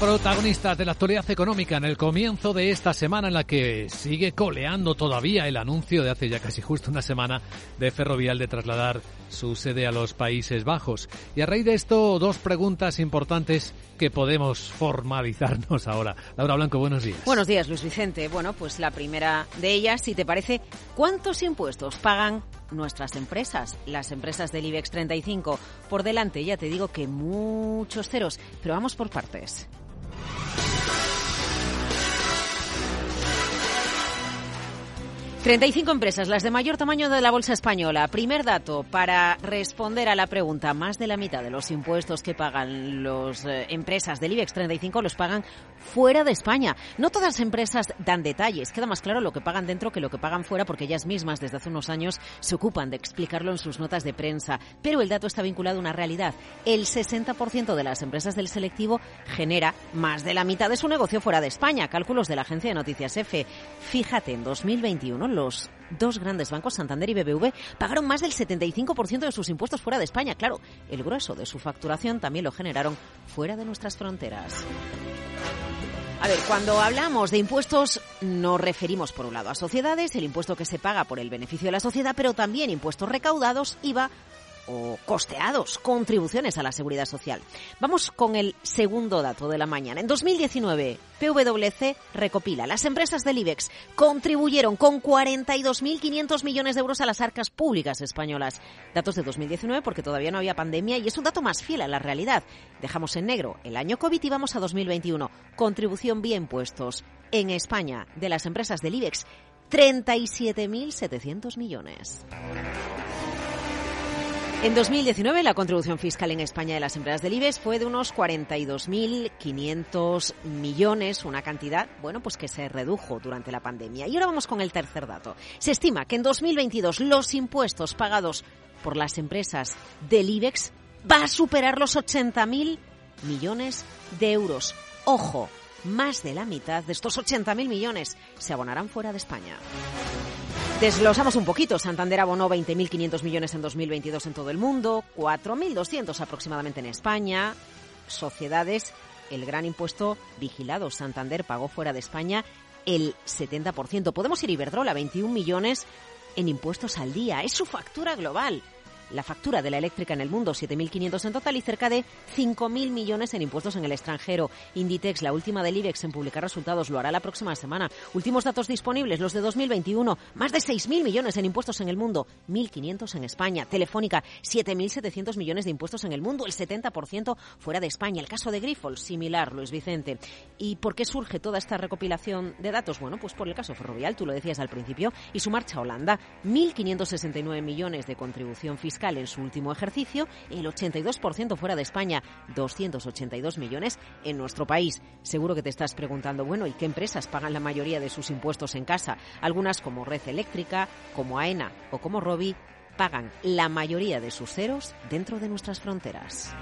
Protagonistas de la actualidad económica en el comienzo de esta semana en la que sigue coleando todavía el anuncio de hace ya casi justo una semana de Ferrovial de trasladar su sede a los Países Bajos. Y a raíz de esto, dos preguntas importantes que podemos formalizarnos ahora. Laura Blanco, buenos días. Buenos días, Luis Vicente. Bueno, pues la primera de ellas, si te parece, ¿cuántos impuestos pagan nuestras empresas, las empresas del IBEX 35? Por delante, ya te digo que muchos ceros, pero vamos por partes. 35 empresas, las de mayor tamaño de la bolsa española. Primer dato para responder a la pregunta. Más de la mitad de los impuestos que pagan las eh, empresas del IBEX 35 los pagan fuera de España. No todas las empresas dan detalles. Queda más claro lo que pagan dentro que lo que pagan fuera porque ellas mismas desde hace unos años se ocupan de explicarlo en sus notas de prensa. Pero el dato está vinculado a una realidad. El 60% de las empresas del selectivo genera más de la mitad de su negocio fuera de España. Cálculos de la agencia de noticias EFE. Fíjate, en 2021 los dos grandes bancos, Santander y BBV, pagaron más del 75% de sus impuestos fuera de España. Claro, el grueso de su facturación también lo generaron fuera de nuestras fronteras. A ver, cuando hablamos de impuestos nos referimos por un lado a sociedades, el impuesto que se paga por el beneficio de la sociedad, pero también impuestos recaudados, IVA o costeados, contribuciones a la seguridad social. Vamos con el segundo dato de la mañana. En 2019, PwC recopila. Las empresas del IBEX contribuyeron con 42.500 millones de euros a las arcas públicas españolas. Datos de 2019 porque todavía no había pandemia y es un dato más fiel a la realidad. Dejamos en negro el año COVID y vamos a 2021. Contribución vía impuestos. En España, de las empresas del IBEX, 37.700 millones. En 2019 la contribución fiscal en España de las empresas del IBEX fue de unos 42.500 millones, una cantidad, bueno, pues que se redujo durante la pandemia. Y ahora vamos con el tercer dato. Se estima que en 2022 los impuestos pagados por las empresas del IBEX va a superar los 80.000 millones de euros. Ojo, más de la mitad de estos 80.000 millones se abonarán fuera de España. Desglosamos un poquito. Santander abonó 20.500 millones en 2022 en todo el mundo, 4.200 aproximadamente en España. Sociedades, el gran impuesto vigilado. Santander pagó fuera de España el 70%. Podemos ir Iberdrola, 21 millones en impuestos al día. Es su factura global la factura de la eléctrica en el mundo, 7.500 en total y cerca de 5.000 millones en impuestos en el extranjero. Inditex, la última del IBEX en publicar resultados, lo hará la próxima semana. Últimos datos disponibles, los de 2021, más de 6.000 millones en impuestos en el mundo, 1.500 en España. Telefónica, 7.700 millones de impuestos en el mundo, el 70% fuera de España. El caso de Grifols, similar, Luis Vicente. ¿Y por qué surge toda esta recopilación de datos? Bueno, pues por el caso ferrovial, tú lo decías al principio, y su marcha a Holanda, 1.569 millones de contribución en su último ejercicio, el 82% fuera de España, 282 millones en nuestro país. Seguro que te estás preguntando, bueno, ¿y qué empresas pagan la mayoría de sus impuestos en casa? Algunas como Red Eléctrica, como AENA o como Robi pagan la mayoría de sus ceros dentro de nuestras fronteras.